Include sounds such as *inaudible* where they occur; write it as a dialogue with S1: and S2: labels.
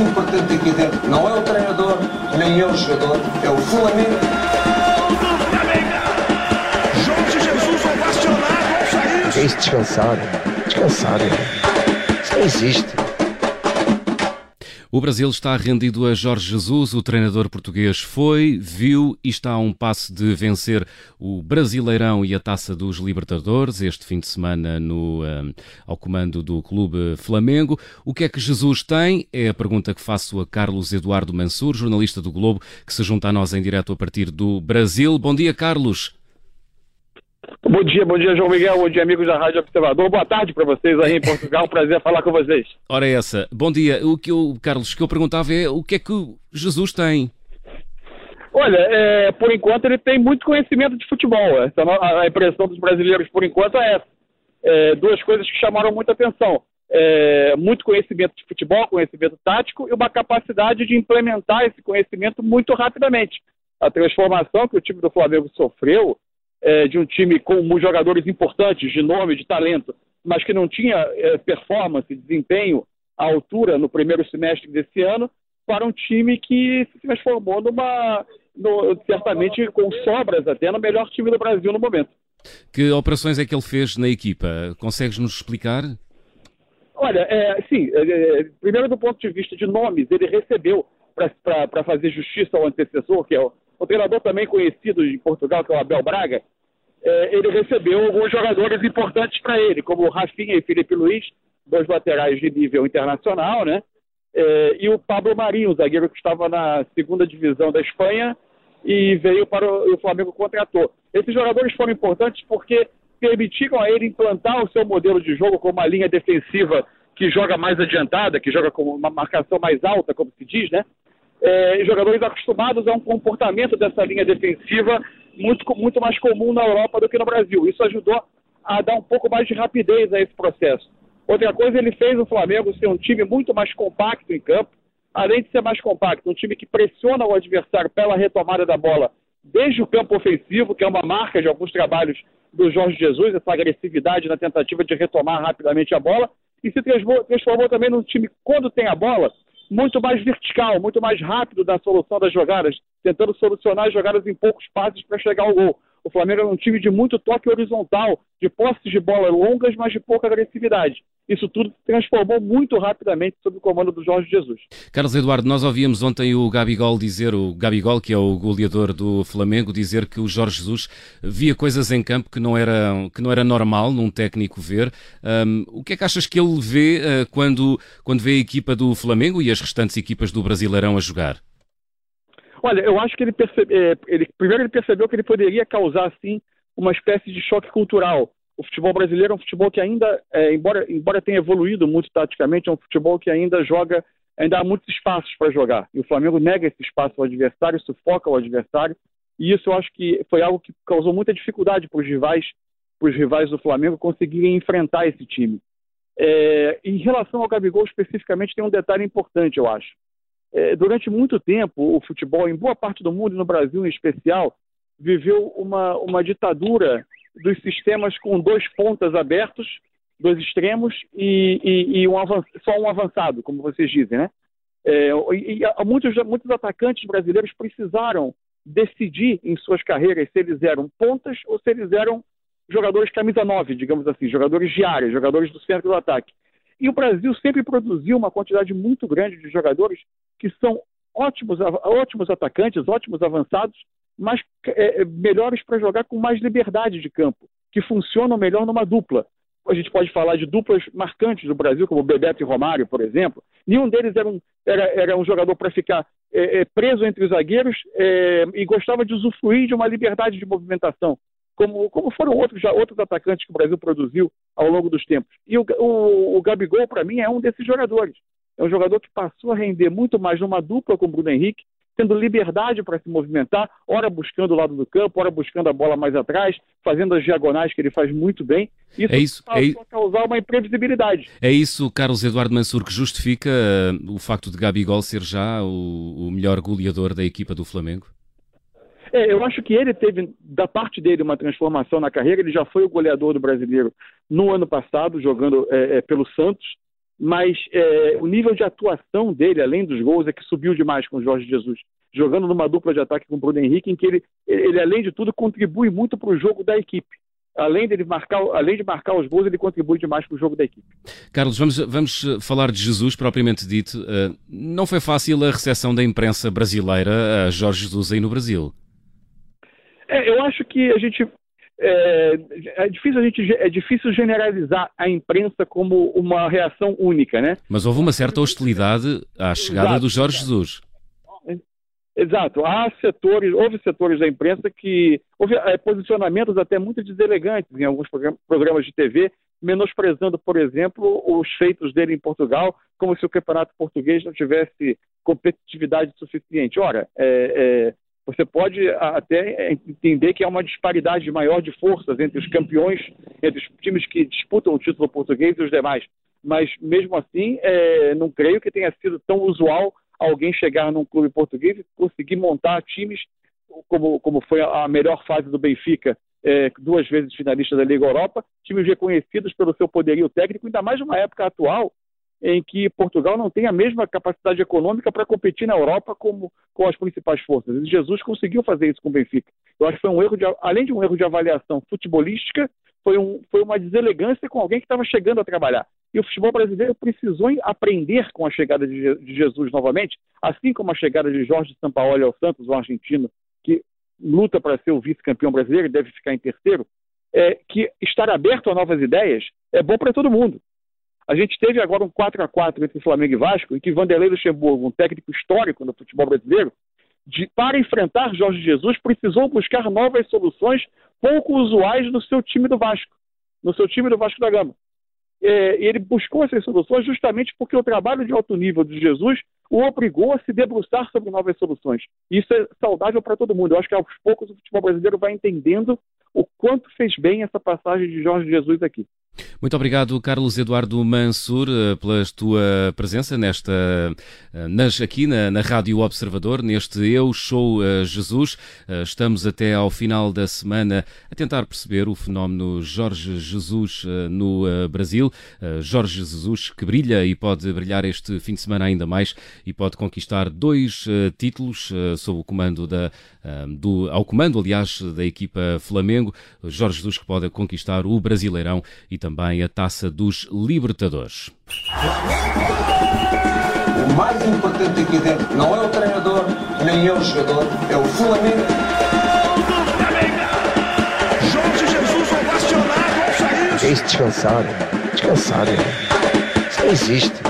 S1: importante aqui dentro não é o treinador, nem é o jogador, é o Flamengo.
S2: Jorge Jesus ovacionado ao sair.
S3: Que isso, descansado. Descansado. Isso não existe.
S4: O Brasil está rendido a Jorge Jesus, o treinador português foi, viu e está a um passo de vencer o Brasileirão e a Taça dos Libertadores este fim de semana no, um, ao comando do Clube Flamengo. O que é que Jesus tem? É a pergunta que faço a Carlos Eduardo Mansur, jornalista do Globo, que se junta a nós em direto a partir do Brasil. Bom dia, Carlos.
S5: Bom dia, bom dia, João Miguel, bom dia, amigos da Rádio Observador. Boa tarde para vocês aí em *laughs* Portugal, prazer falar com vocês.
S4: Ora, essa. Bom dia. O que eu, Carlos, que eu perguntava é o que é que Jesus tem?
S5: Olha, é, por enquanto ele tem muito conhecimento de futebol. Essa, a impressão dos brasileiros, por enquanto, é essa. É, duas coisas que chamaram muita atenção. É, muito conhecimento de futebol, conhecimento tático e uma capacidade de implementar esse conhecimento muito rapidamente. A transformação que o time do Flamengo sofreu é, de um time com jogadores importantes, de nome, de talento, mas que não tinha é, performance, desempenho à altura no primeiro semestre desse ano, para um time que se transformou numa, no, certamente com sobras até, no melhor time do Brasil no momento.
S4: Que operações é que ele fez na equipa? Consegues nos explicar?
S5: Olha, é, sim, é, é primeiro do ponto de vista de nomes, ele recebeu para fazer justiça ao antecessor, que é o, o treinador também conhecido em Portugal, que é o Abel Braga, é, ele recebeu alguns jogadores importantes para ele, como Rafinha e Felipe Luiz, dois laterais de nível internacional, né? É, e o Pablo Marinho, zagueiro que estava na segunda divisão da Espanha e veio para o, o Flamengo contratou. Esses jogadores foram importantes porque permitiram a ele implantar o seu modelo de jogo com uma linha defensiva que joga mais adiantada, que joga com uma marcação mais alta, como se diz, né? É, jogadores acostumados a um comportamento dessa linha defensiva muito, muito mais comum na Europa do que no Brasil. Isso ajudou a dar um pouco mais de rapidez a esse processo. Outra coisa, ele fez o Flamengo ser um time muito mais compacto em campo, além de ser mais compacto, um time que pressiona o adversário pela retomada da bola desde o campo ofensivo, que é uma marca de alguns trabalhos do Jorge Jesus, essa agressividade na tentativa de retomar rapidamente a bola, e se transformou, transformou também num time, quando tem a bola, muito mais vertical, muito mais rápido na solução das jogadas, tentando solucionar as jogadas em poucos passos para chegar ao gol. O Flamengo é um time de muito toque horizontal, de posses de bola longas, mas de pouca agressividade. Isso tudo se transformou muito rapidamente sob o comando do Jorge Jesus.
S4: Carlos Eduardo, nós ouvimos ontem o Gabigol dizer, o Gabigol, que é o goleador do Flamengo, dizer que o Jorge Jesus via coisas em campo que não era, que não era normal num técnico ver. Um, o que é que achas que ele vê uh, quando, quando vê a equipa do Flamengo e as restantes equipas do Brasileirão a jogar?
S5: Olha, eu acho que ele, percebe, é, ele primeiro ele percebeu que ele poderia causar assim uma espécie de choque cultural. O futebol brasileiro é um futebol que ainda, é, embora, embora tenha evoluído muito taticamente, é um futebol que ainda joga, ainda há muitos espaços para jogar. E o Flamengo nega esse espaço ao adversário, sufoca o adversário. E isso eu acho que foi algo que causou muita dificuldade para os rivais, para os rivais do Flamengo conseguirem enfrentar esse time. É, em relação ao Gabigol especificamente, tem um detalhe importante, eu acho. É, durante muito tempo, o futebol, em boa parte do mundo e no Brasil em especial, viveu uma, uma ditadura dos sistemas com dois pontas abertos, dois extremos e, e, e um só um avançado, como vocês dizem, né? É, e, e muitos, muitos atacantes brasileiros precisaram decidir em suas carreiras se eles eram pontas ou se eles eram jogadores camisa 9, digamos assim, jogadores de área, jogadores do centro do ataque. E o Brasil sempre produziu uma quantidade muito grande de jogadores que são ótimos, ótimos atacantes, ótimos avançados, mas é, é melhores para jogar com mais liberdade de campo, que funcionam melhor numa dupla. A gente pode falar de duplas marcantes do Brasil, como Bebeto e Romário, por exemplo. Nenhum deles era um, era, era um jogador para ficar é, é, preso entre os zagueiros é, e gostava de usufruir de uma liberdade de movimentação como, como foram outros, já, outros atacantes que o Brasil produziu ao longo dos tempos. E o, o, o Gabigol, para mim, é um desses jogadores. É um jogador que passou a render muito mais numa dupla com o Bruno Henrique, tendo liberdade para se movimentar, ora buscando o lado do campo, ora buscando a bola mais atrás, fazendo as diagonais que ele faz muito bem.
S4: Isso, é isso
S5: passou é... a causar uma imprevisibilidade.
S4: É isso, Carlos Eduardo Mansur, que justifica uh, o facto de Gabigol ser já o, o melhor goleador da equipa do Flamengo?
S5: É, eu acho que ele teve, da parte dele, uma transformação na carreira. Ele já foi o goleador do brasileiro no ano passado, jogando é, é, pelo Santos. mas é, o nível de atuação dele, além dos gols, é que subiu demais com o Jorge Jesus, jogando numa dupla de ataque com o Bruno Henrique, em que ele, ele além de tudo, contribui muito para o jogo da equipe. Além, dele marcar, além de marcar os gols, ele contribui demais para o jogo da equipe.
S4: Carlos, vamos, vamos falar de Jesus propriamente dito. Uh, não foi fácil a recepção da imprensa brasileira a Jorge Jesus aí no Brasil.
S5: É, eu acho que a gente é, é, difícil a gente é difícil generalizar a imprensa como uma reação única, né?
S4: Mas houve uma certa hostilidade à chegada Exato. do Jorge Jesus.
S5: Exato. Há setores, houve setores da imprensa que houve é, posicionamentos até muito deselegantes em alguns programas de TV, menosprezando, por exemplo, os feitos dele em Portugal, como se o campeonato português não tivesse competitividade suficiente. Ora, é, é, você pode até entender que há uma disparidade maior de forças entre os campeões, entre os times que disputam o título português e os demais. Mas, mesmo assim, é, não creio que tenha sido tão usual alguém chegar num clube português e conseguir montar times, como, como foi a melhor fase do Benfica, é, duas vezes finalista da Liga Europa, times reconhecidos pelo seu poderio técnico, ainda mais numa época atual em que Portugal não tem a mesma capacidade econômica para competir na Europa como com as principais forças. E Jesus conseguiu fazer isso com o Benfica. Eu acho que foi um erro de, além de um erro de avaliação futebolística, foi, um, foi uma deselegância com alguém que estava chegando a trabalhar. E o futebol brasileiro precisou aprender com a chegada de, de Jesus novamente, assim como a chegada de Jorge Sampaoli ao Santos, o argentino, que luta para ser o vice-campeão brasileiro e deve ficar em terceiro, é, que estar aberto a novas ideias é bom para todo mundo. A gente teve agora um 4 a 4 entre Flamengo e Vasco, em que Vanderlei Luxemburgo, um técnico histórico no futebol brasileiro, de, para enfrentar Jorge Jesus, precisou buscar novas soluções pouco usuais no seu time do Vasco, no seu time do Vasco da Gama. É, ele buscou essas soluções justamente porque o trabalho de alto nível de Jesus o obrigou a se debruçar sobre novas soluções. Isso é saudável para todo mundo. Eu acho que aos poucos o futebol brasileiro vai entendendo o quanto fez bem essa passagem de Jorge Jesus aqui.
S4: Muito obrigado, Carlos Eduardo Mansur, eh, pela tua presença nesta, eh, nas, aqui na, na Rádio Observador, neste Eu Sou eh, Jesus. Estamos até ao final da semana a tentar perceber o fenómeno Jorge Jesus no Brasil. Jorge Jesus que brilha e pode brilhar este fim de semana ainda mais e pode conquistar dois títulos sob o comando da, do, ao comando, aliás, da equipa Flamengo. Jorge Jesus que pode conquistar o Brasileirão e também a Taça dos Libertadores.
S1: O mais importante aqui dentro não é o treinador, nem é o jogador, é o Flamengo.
S2: Jorge Jesus ovacionado ao sair.
S3: É isso, descansar. Descansar. Isso não existe.